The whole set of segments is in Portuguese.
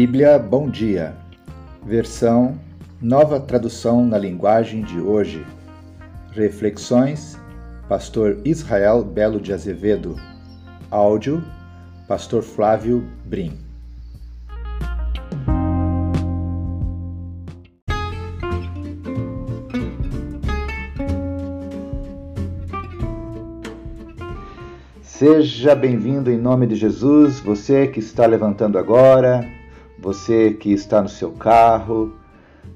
Bíblia Bom Dia, versão Nova Tradução na Linguagem de Hoje. Reflexões, Pastor Israel Belo de Azevedo. Áudio, Pastor Flávio Brim. Seja bem-vindo em nome de Jesus, você que está levantando agora, você que está no seu carro,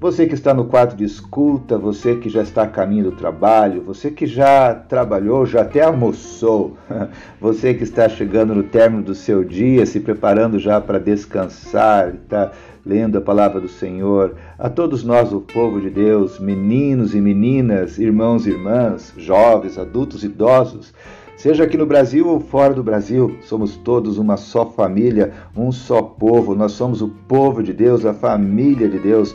você que está no quarto de escuta, você que já está a caminho do trabalho, você que já trabalhou, já até almoçou, você que está chegando no término do seu dia, se preparando já para descansar, está lendo a palavra do Senhor, a todos nós, o povo de Deus, meninos e meninas, irmãos e irmãs, jovens, adultos, idosos, Seja aqui no Brasil ou fora do Brasil, somos todos uma só família, um só povo. Nós somos o povo de Deus, a família de Deus.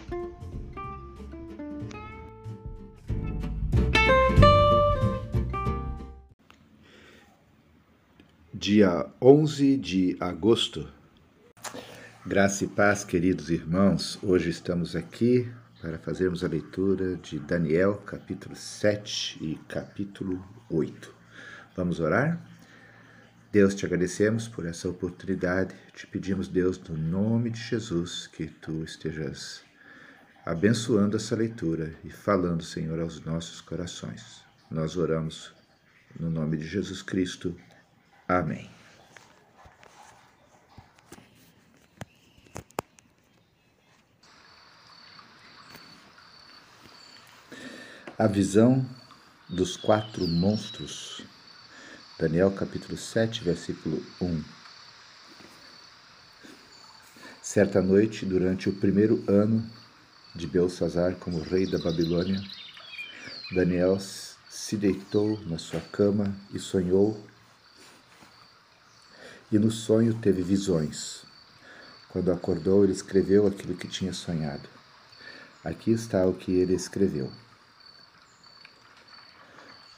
Dia 11 de agosto. Graça e paz, queridos irmãos. Hoje estamos aqui para fazermos a leitura de Daniel, capítulo 7 e capítulo 8. Vamos orar? Deus, te agradecemos por essa oportunidade. Te pedimos, Deus, no nome de Jesus, que tu estejas abençoando essa leitura e falando, Senhor, aos nossos corações. Nós oramos no nome de Jesus Cristo. Amém. A visão dos quatro monstros Daniel capítulo 7, versículo 1. Certa noite, durante o primeiro ano de Belsazar como rei da Babilônia, Daniel se deitou na sua cama e sonhou, e no sonho teve visões. Quando acordou, ele escreveu aquilo que tinha sonhado. Aqui está o que ele escreveu.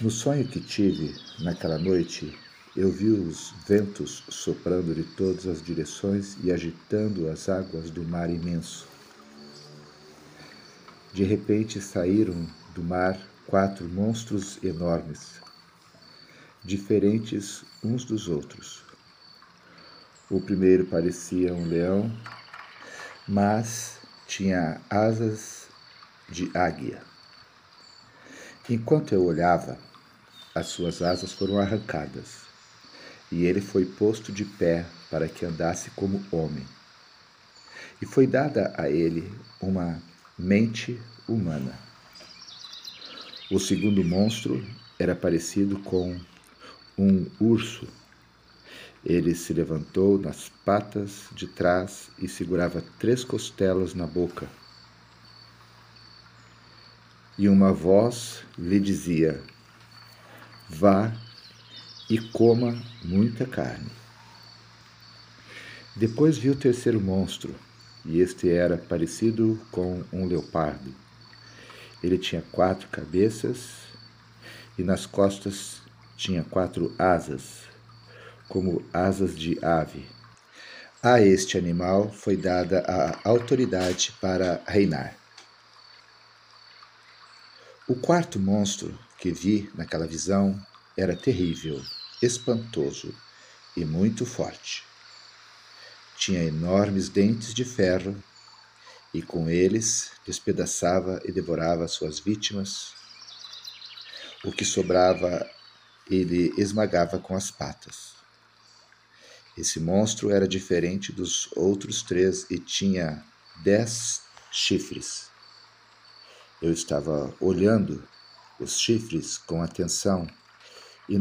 No sonho que tive naquela noite, eu vi os ventos soprando de todas as direções e agitando as águas do mar imenso. De repente saíram do mar quatro monstros enormes, diferentes uns dos outros. O primeiro parecia um leão, mas tinha asas de águia. Enquanto eu olhava, as suas asas foram arrancadas, e ele foi posto de pé para que andasse como homem. E foi dada a ele uma mente humana. O segundo monstro era parecido com um urso. Ele se levantou nas patas de trás e segurava três costelas na boca. E uma voz lhe dizia: vá e coma muita carne. Depois viu o terceiro monstro, e este era parecido com um leopardo. Ele tinha quatro cabeças e nas costas tinha quatro asas, como asas de ave. A este animal foi dada a autoridade para reinar. O quarto monstro que vi naquela visão era terrível, espantoso e muito forte. Tinha enormes dentes de ferro e com eles despedaçava e devorava suas vítimas. O que sobrava ele esmagava com as patas. Esse monstro era diferente dos outros três e tinha dez chifres. Eu estava olhando os chifres com atenção e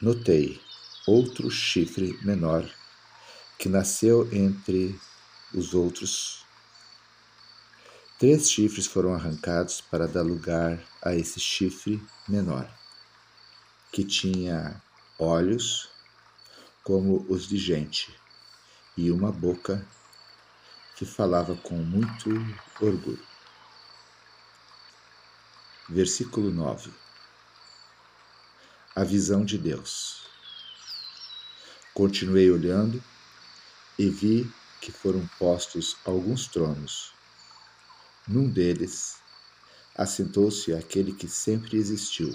notei outro chifre menor que nasceu entre os outros Três chifres foram arrancados para dar lugar a esse chifre menor, que tinha olhos como os de gente e uma boca que falava com muito orgulho. Versículo 9. A visão de Deus. Continuei olhando e vi que foram postos alguns tronos num deles, assentou-se aquele que sempre existiu.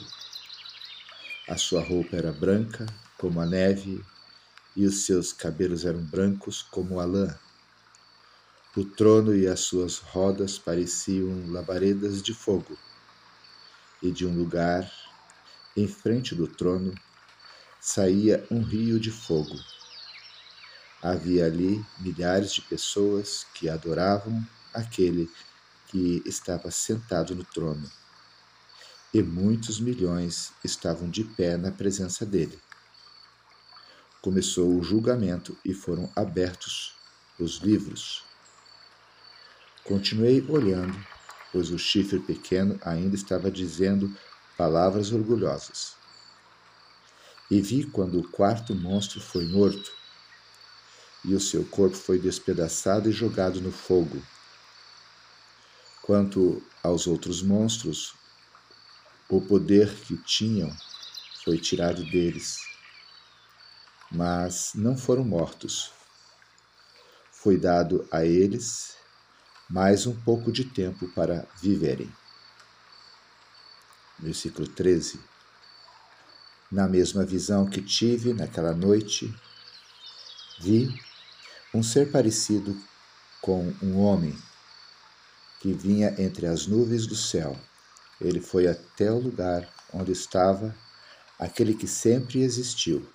A sua roupa era branca como a neve e os seus cabelos eram brancos como a lã. O trono e as suas rodas pareciam labaredas de fogo. E de um lugar, em frente do trono, saía um rio de fogo. Havia ali milhares de pessoas que adoravam aquele que estava sentado no trono, e muitos milhões estavam de pé na presença dele. Começou o julgamento e foram abertos os livros. Continuei olhando, pois o chifre pequeno ainda estava dizendo palavras orgulhosas. E vi quando o quarto monstro foi morto, e o seu corpo foi despedaçado e jogado no fogo Quanto aos outros monstros, o poder que tinham foi tirado deles, mas não foram mortos. Foi dado a eles mais um pouco de tempo para viverem. Versículo 13. Na mesma visão que tive naquela noite, vi um ser parecido com um homem que vinha entre as nuvens do céu. Ele foi até o lugar onde estava aquele que sempre existiu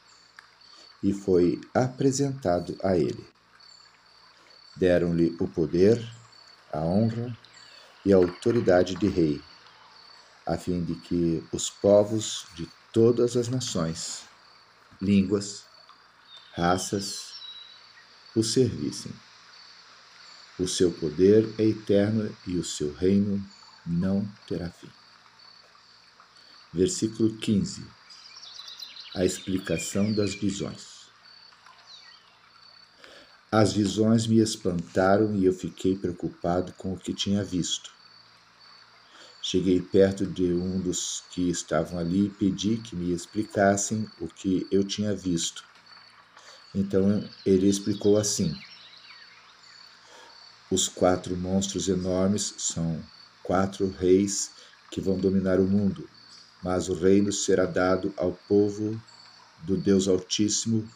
e foi apresentado a ele. Deram-lhe o poder, a honra e a autoridade de rei, a fim de que os povos de todas as nações, línguas, raças o servissem. O seu poder é eterno e o seu reino não terá fim. Versículo 15. A explicação das visões. As visões me espantaram e eu fiquei preocupado com o que tinha visto. Cheguei perto de um dos que estavam ali e pedi que me explicassem o que eu tinha visto. Então ele explicou assim: os quatro monstros enormes são quatro reis que vão dominar o mundo, mas o reino será dado ao povo do Deus Altíssimo,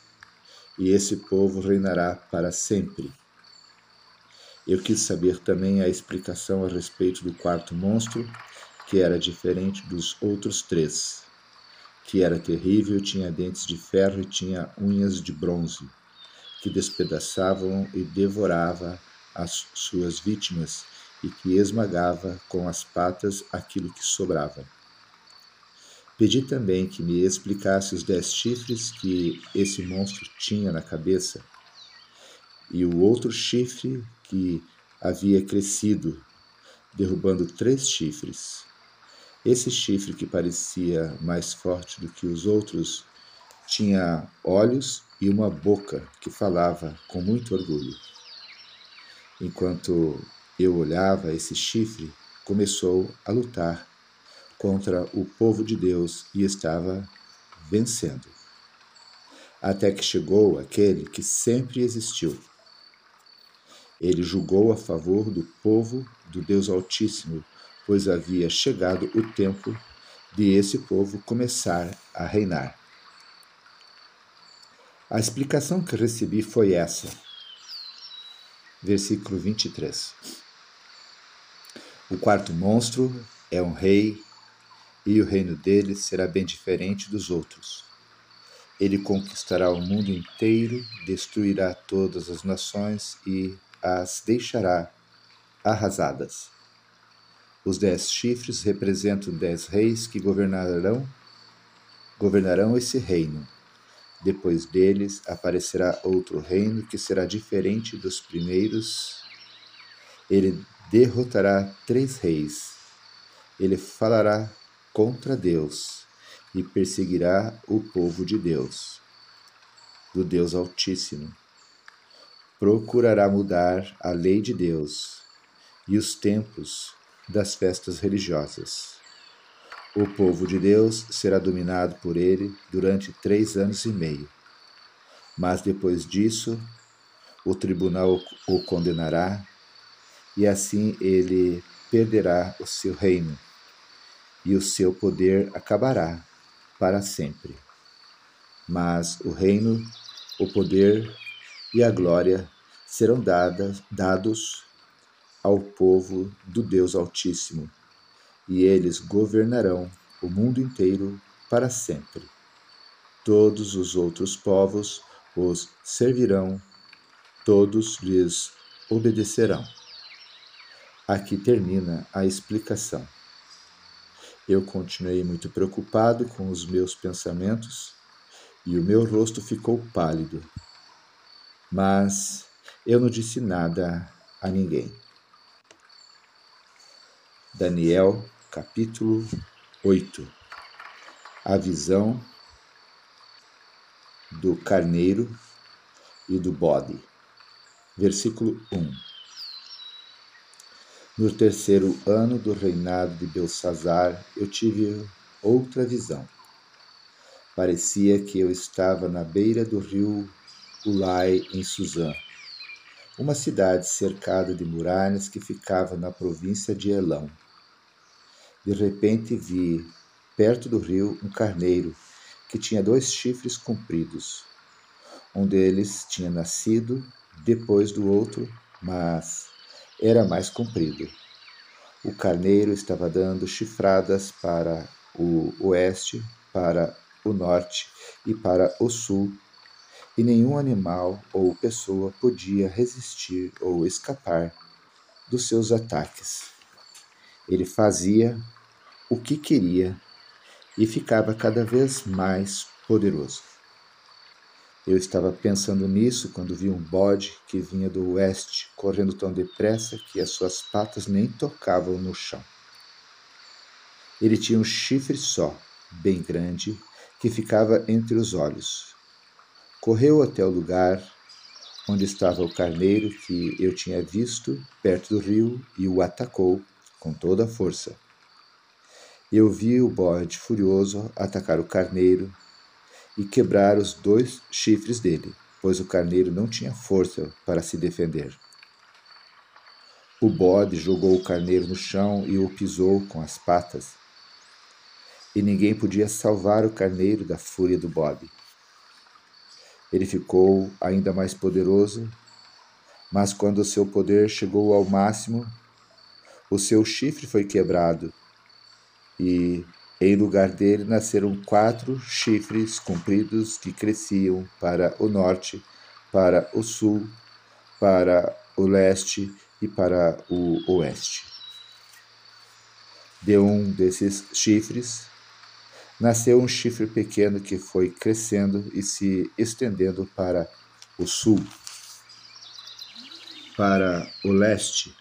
e esse povo reinará para sempre. Eu quis saber também a explicação a respeito do quarto monstro, que era diferente dos outros três, que era terrível, tinha dentes de ferro e tinha unhas de bronze, que despedaçavam e devorava as suas vítimas e que esmagava com as patas aquilo que sobrava. Pedi também que me explicasse os dez chifres que esse monstro tinha na cabeça e o outro chifre que havia crescido, derrubando três chifres. Esse chifre, que parecia mais forte do que os outros, tinha olhos e uma boca que falava com muito orgulho. Enquanto eu olhava esse chifre, começou a lutar contra o povo de Deus e estava vencendo. Até que chegou aquele que sempre existiu. Ele julgou a favor do povo do Deus Altíssimo, pois havia chegado o tempo de esse povo começar a reinar. A explicação que recebi foi essa versículo 23. O quarto monstro é um rei, e o reino dele será bem diferente dos outros. Ele conquistará o mundo inteiro, destruirá todas as nações e as deixará arrasadas. Os dez chifres representam dez reis que governarão governarão esse reino. Depois deles aparecerá outro reino que será diferente dos primeiros. Ele derrotará três reis. Ele falará contra Deus e perseguirá o povo de Deus, do Deus Altíssimo. Procurará mudar a lei de Deus e os tempos das festas religiosas. O povo de Deus será dominado por ele durante três anos e meio. Mas depois disso, o tribunal o condenará e assim ele perderá o seu reino e o seu poder acabará para sempre. Mas o reino, o poder e a glória serão dadas, dados ao povo do Deus Altíssimo, e eles governarão o mundo inteiro para sempre. Todos os outros povos os servirão, todos lhes obedecerão. Aqui termina a explicação. Eu continuei muito preocupado com os meus pensamentos e o meu rosto ficou pálido. Mas eu não disse nada a ninguém. Daniel, capítulo 8 A visão do carneiro e do bode. Versículo 1 No terceiro ano do reinado de Belsazar, eu tive outra visão. Parecia que eu estava na beira do rio Ulai, em Suzã, uma cidade cercada de muralhas que ficava na província de Elão. De repente vi, perto do rio, um carneiro que tinha dois chifres compridos. Um deles tinha nascido depois do outro, mas era mais comprido. O carneiro estava dando chifradas para o oeste, para o norte e para o sul, e nenhum animal ou pessoa podia resistir ou escapar dos seus ataques. Ele fazia o que queria e ficava cada vez mais poderoso. Eu estava pensando nisso quando vi um bode que vinha do oeste, correndo tão depressa que as suas patas nem tocavam no chão. Ele tinha um chifre só, bem grande, que ficava entre os olhos. Correu até o lugar onde estava o carneiro que eu tinha visto perto do rio e o atacou com toda a força. Eu vi o bode furioso atacar o carneiro e quebrar os dois chifres dele, pois o carneiro não tinha força para se defender. O bode jogou o carneiro no chão e o pisou com as patas. E ninguém podia salvar o carneiro da fúria do bode. Ele ficou ainda mais poderoso, mas quando o seu poder chegou ao máximo, o seu chifre foi quebrado e em lugar dele nasceram quatro chifres compridos que cresciam para o norte, para o sul, para o leste e para o oeste. De um desses chifres nasceu um chifre pequeno que foi crescendo e se estendendo para o sul, para o leste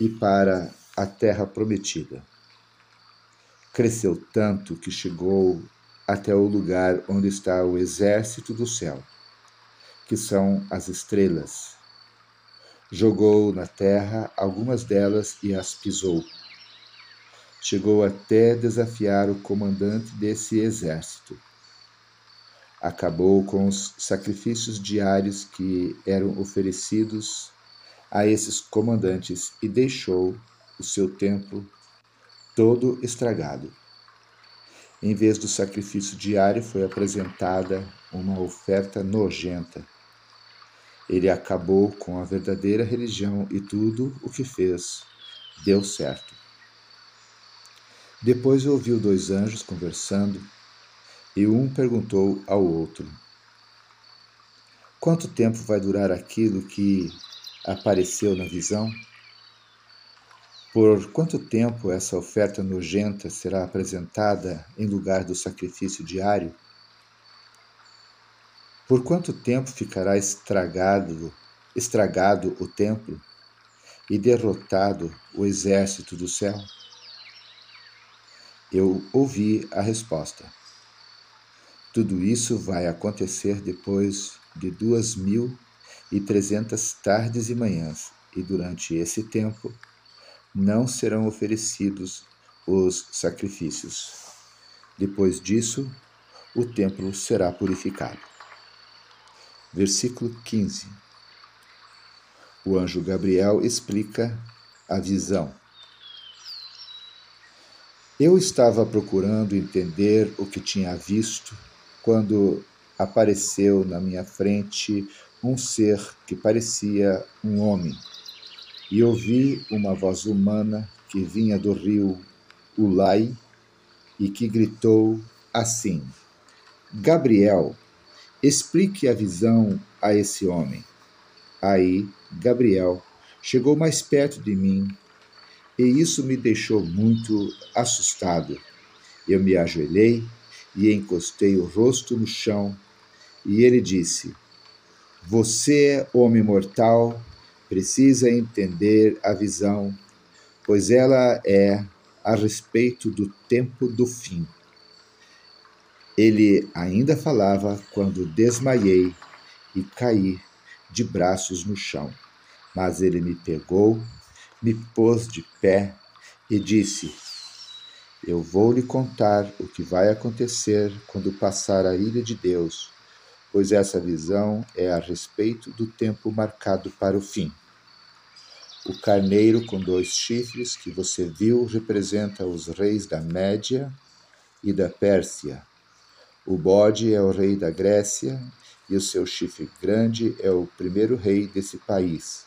e para a terra prometida cresceu tanto que chegou até o lugar onde está o exército do céu, que são as estrelas. Jogou na terra algumas delas e as pisou. Chegou até desafiar o comandante desse exército. Acabou com os sacrifícios diários que eram oferecidos a esses comandantes e deixou o seu templo todo estragado. Em vez do sacrifício diário, foi apresentada uma oferta nojenta. Ele acabou com a verdadeira religião e tudo o que fez deu certo. Depois ouviu dois anjos conversando e um perguntou ao outro: Quanto tempo vai durar aquilo que apareceu na visão? Por quanto tempo essa oferta nojenta será apresentada em lugar do sacrifício diário? Por quanto tempo ficará estragado, estragado o templo? e derrotado o exército do céu? Eu ouvi a resposta. Tudo isso vai acontecer depois de duas mil e trezentas tardes e manhãs, e durante esse tempo não serão oferecidos os sacrifícios. Depois disso, o templo será purificado. Versículo 15. O anjo Gabriel explica a visão. Eu estava procurando entender o que tinha visto quando apareceu na minha frente um ser que parecia um homem, e ouvi uma voz humana que vinha do rio Ulai e que gritou assim: Gabriel, explique a visão a esse homem. Aí, Gabriel chegou mais perto de mim e isso me deixou muito assustado. Eu me ajoelhei e encostei o rosto no chão, e ele disse: Você, homem mortal, precisa entender a visão, pois ela é a respeito do tempo do fim. Ele ainda falava quando desmaiei e caí de braços no chão, mas ele me pegou, me pôs de pé e disse: Eu vou lhe contar o que vai acontecer quando passar a ilha de Deus, pois essa visão é a respeito do tempo marcado para o fim. O carneiro com dois chifres que você viu representa os reis da Média e da Pérsia o bode é o rei da Grécia e o seu chifre grande é o primeiro rei desse país.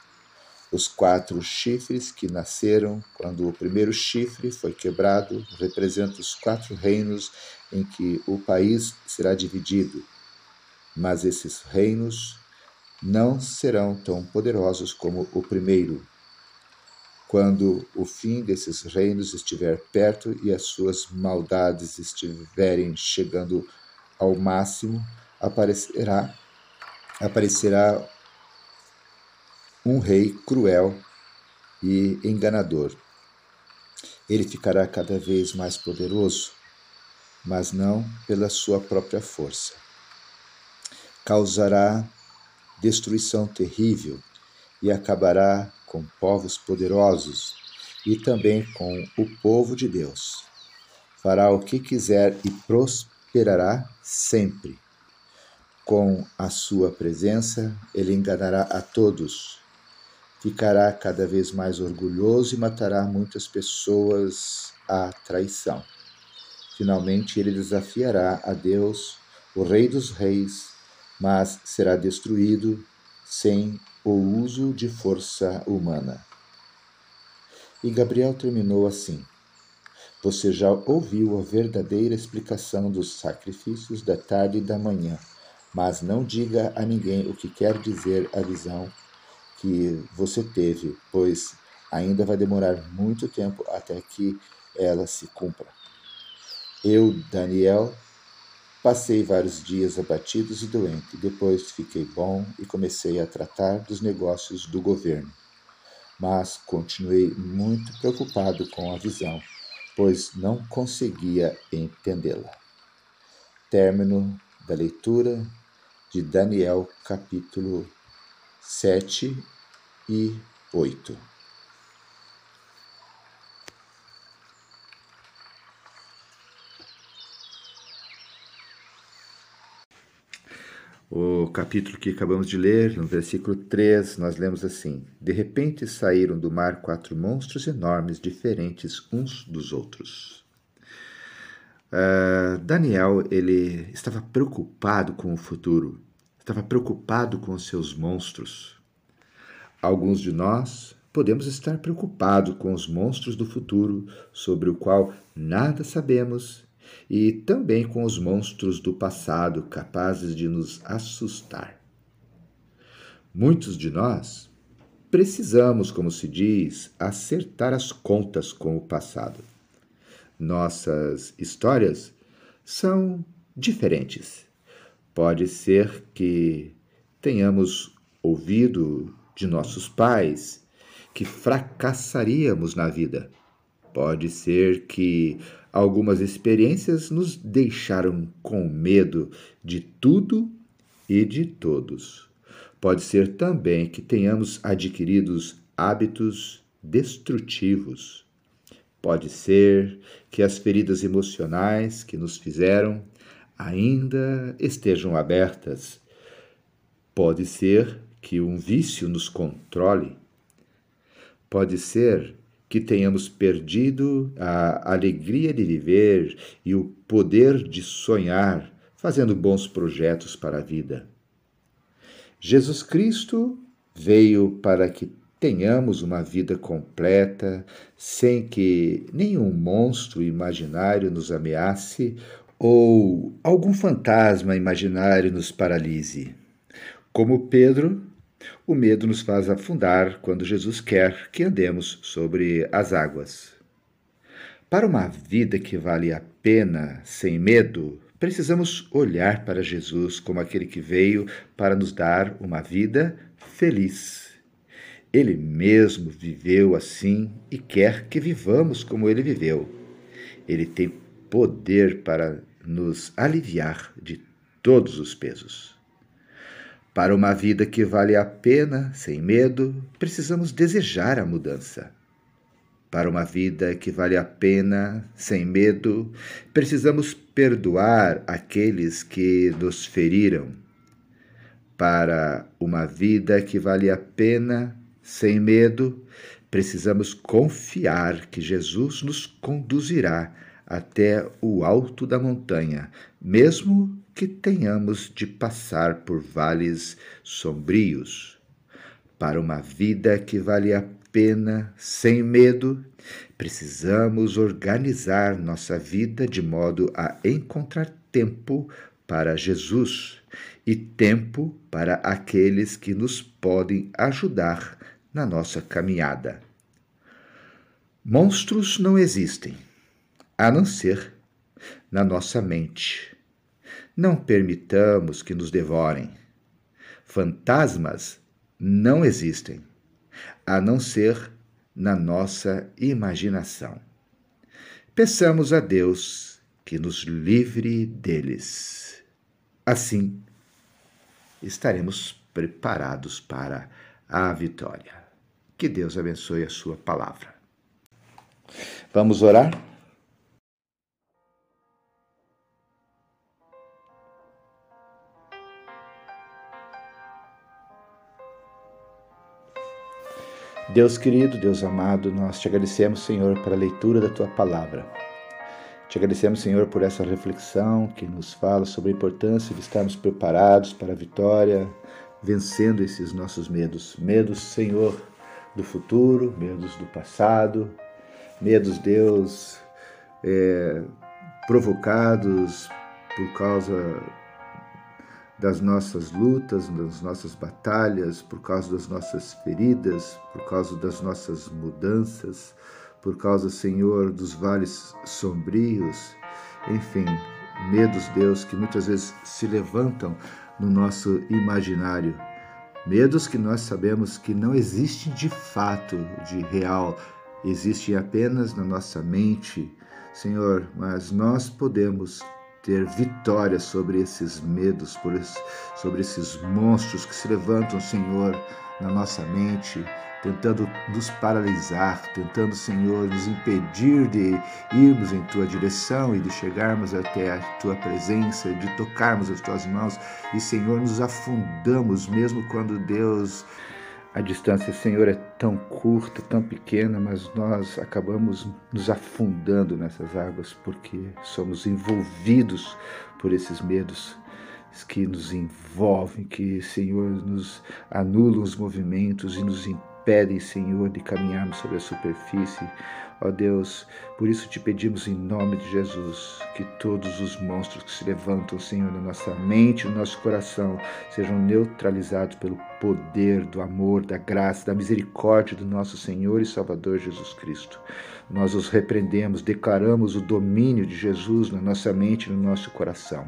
Os quatro chifres que nasceram quando o primeiro chifre foi quebrado representam os quatro reinos em que o país será dividido. Mas esses reinos não serão tão poderosos como o primeiro. Quando o fim desses reinos estiver perto e as suas maldades estiverem chegando ao máximo aparecerá aparecerá um rei cruel e enganador. Ele ficará cada vez mais poderoso, mas não pela sua própria força. Causará destruição terrível e acabará com povos poderosos e também com o povo de Deus. Fará o que quiser e prosperará sempre. Com a sua presença, ele enganará a todos. Ficará cada vez mais orgulhoso e matará muitas pessoas à traição. Finalmente, ele desafiará a Deus, o Rei dos Reis, mas será destruído sem o uso de força humana. E Gabriel terminou assim: você já ouviu a verdadeira explicação dos sacrifícios da tarde e da manhã, mas não diga a ninguém o que quer dizer a visão que você teve, pois ainda vai demorar muito tempo até que ela se cumpra. Eu, Daniel, passei vários dias abatidos e doente. Depois fiquei bom e comecei a tratar dos negócios do governo. Mas continuei muito preocupado com a visão pois não conseguia entendê-la. Término da leitura de Daniel, capítulo 7 e 8. O capítulo que acabamos de ler, no versículo 3, nós lemos assim: De repente saíram do mar quatro monstros enormes, diferentes uns dos outros. Uh, Daniel, ele estava preocupado com o futuro, estava preocupado com os seus monstros. Alguns de nós podemos estar preocupados com os monstros do futuro, sobre o qual nada sabemos e também com os monstros do passado capazes de nos assustar. Muitos de nós precisamos, como se diz, acertar as contas com o passado. Nossas histórias são diferentes. Pode ser que tenhamos ouvido de nossos pais que fracassaríamos na vida. Pode ser que algumas experiências nos deixaram com medo de tudo e de todos. Pode ser também que tenhamos adquirido hábitos destrutivos. Pode ser que as feridas emocionais que nos fizeram ainda estejam abertas. Pode ser que um vício nos controle. Pode ser que tenhamos perdido a alegria de viver e o poder de sonhar, fazendo bons projetos para a vida. Jesus Cristo veio para que tenhamos uma vida completa, sem que nenhum monstro imaginário nos ameace ou algum fantasma imaginário nos paralise. Como Pedro, o medo nos faz afundar quando Jesus quer que andemos sobre as águas. Para uma vida que vale a pena sem medo, precisamos olhar para Jesus como aquele que veio para nos dar uma vida feliz. Ele mesmo viveu assim e quer que vivamos como ele viveu. Ele tem poder para nos aliviar de todos os pesos. Para uma vida que vale a pena, sem medo, precisamos desejar a mudança. Para uma vida que vale a pena, sem medo, precisamos perdoar aqueles que nos feriram. Para uma vida que vale a pena, sem medo, precisamos confiar que Jesus nos conduzirá até o alto da montanha, mesmo que tenhamos de passar por vales sombrios. Para uma vida que vale a pena, sem medo, precisamos organizar nossa vida de modo a encontrar tempo para Jesus e tempo para aqueles que nos podem ajudar na nossa caminhada. Monstros não existem a não ser na nossa mente. Não permitamos que nos devorem. Fantasmas não existem, a não ser na nossa imaginação. Peçamos a Deus que nos livre deles. Assim, estaremos preparados para a vitória. Que Deus abençoe a sua palavra. Vamos orar? Deus querido, Deus amado, nós te agradecemos, Senhor, pela leitura da tua palavra. Te agradecemos, Senhor, por essa reflexão que nos fala sobre a importância de estarmos preparados para a vitória, vencendo esses nossos medos. Medos, Senhor, do futuro, medos do passado, medos, Deus, é, provocados por causa das nossas lutas, das nossas batalhas, por causa das nossas feridas, por causa das nossas mudanças, por causa, Senhor, dos vales sombrios, enfim, medos, Deus, que muitas vezes se levantam no nosso imaginário. Medos que nós sabemos que não existem de fato, de real, existem apenas na nossa mente, Senhor, mas nós podemos ter vitória sobre esses medos, sobre esses monstros que se levantam, Senhor, na nossa mente, tentando nos paralisar, tentando, Senhor, nos impedir de irmos em tua direção e de chegarmos até a tua presença, de tocarmos as tuas mãos. E, Senhor, nos afundamos mesmo quando Deus a distância, Senhor, é tão curta, tão pequena, mas nós acabamos nos afundando nessas águas porque somos envolvidos por esses medos que nos envolvem, que, Senhor, nos anulam os movimentos e nos impedem, Senhor, de caminharmos sobre a superfície. Ó Deus, por isso te pedimos em nome de Jesus que todos os monstros que se levantam, Senhor, na nossa mente, no nosso coração, sejam neutralizados pelo poder do amor, da graça, da misericórdia do nosso Senhor e Salvador Jesus Cristo. Nós os repreendemos, declaramos o domínio de Jesus na nossa mente e no nosso coração.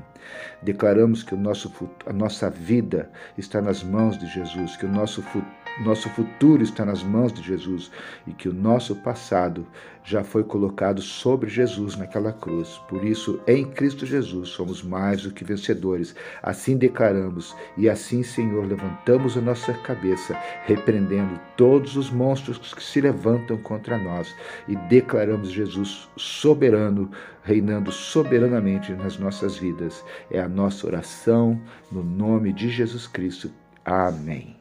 Declaramos que o nosso, a nossa vida está nas mãos de Jesus, que o nosso futuro nosso futuro está nas mãos de Jesus e que o nosso passado já foi colocado sobre Jesus naquela cruz. Por isso, em Cristo Jesus, somos mais do que vencedores. Assim declaramos e assim, Senhor, levantamos a nossa cabeça, repreendendo todos os monstros que se levantam contra nós e declaramos Jesus soberano, reinando soberanamente nas nossas vidas. É a nossa oração no nome de Jesus Cristo. Amém.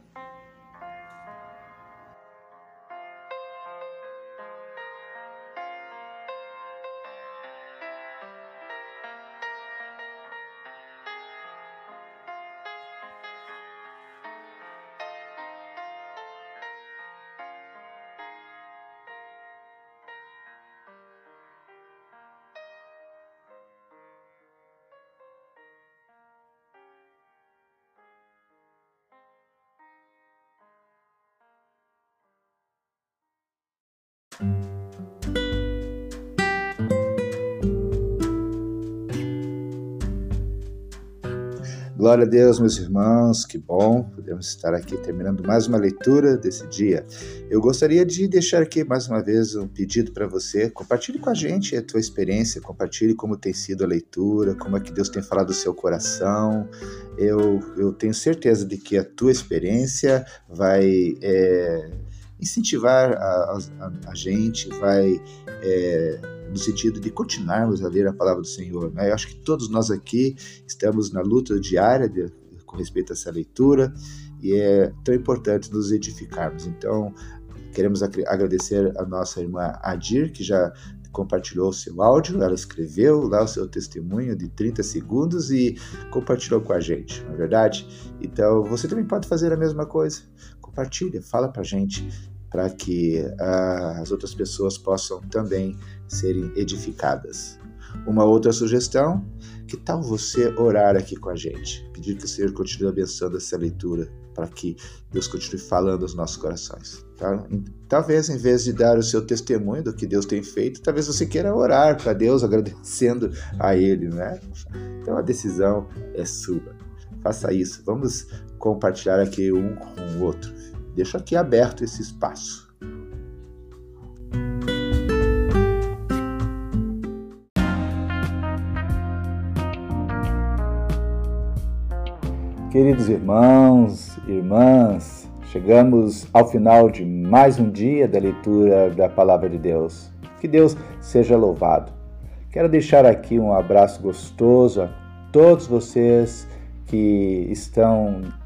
Glória a Deus, meus irmãos, que bom, podemos estar aqui terminando mais uma leitura desse dia. Eu gostaria de deixar aqui mais uma vez um pedido para você. Compartilhe com a gente a tua experiência, compartilhe como tem sido a leitura, como é que Deus tem falado do seu coração. Eu, eu tenho certeza de que a tua experiência vai. É, incentivar a, a, a gente, vai é, no sentido de continuarmos a ler a palavra do Senhor. Né? Eu acho que todos nós aqui estamos na luta diária de, com respeito a essa leitura e é tão importante nos edificarmos. Então, queremos agradecer a nossa irmã Adir, que já compartilhou o seu áudio, ela escreveu lá o seu testemunho de 30 segundos e compartilhou com a gente, não é verdade? Então, você também pode fazer a mesma coisa compartilha, fala para gente, para que uh, as outras pessoas possam também serem edificadas. Uma outra sugestão, que tal você orar aqui com a gente? Pedir que o Senhor continue abençoando essa leitura, para que Deus continue falando aos nossos corações. Tá? Talvez, em vez de dar o seu testemunho do que Deus tem feito, talvez você queira orar para Deus, agradecendo a Ele, né? Então a decisão é sua. Faça isso. Vamos compartilhar aqui um com o outro. Deixo aqui aberto esse espaço. Queridos irmãos, irmãs, chegamos ao final de mais um dia da leitura da Palavra de Deus. Que Deus seja louvado. Quero deixar aqui um abraço gostoso a todos vocês que estão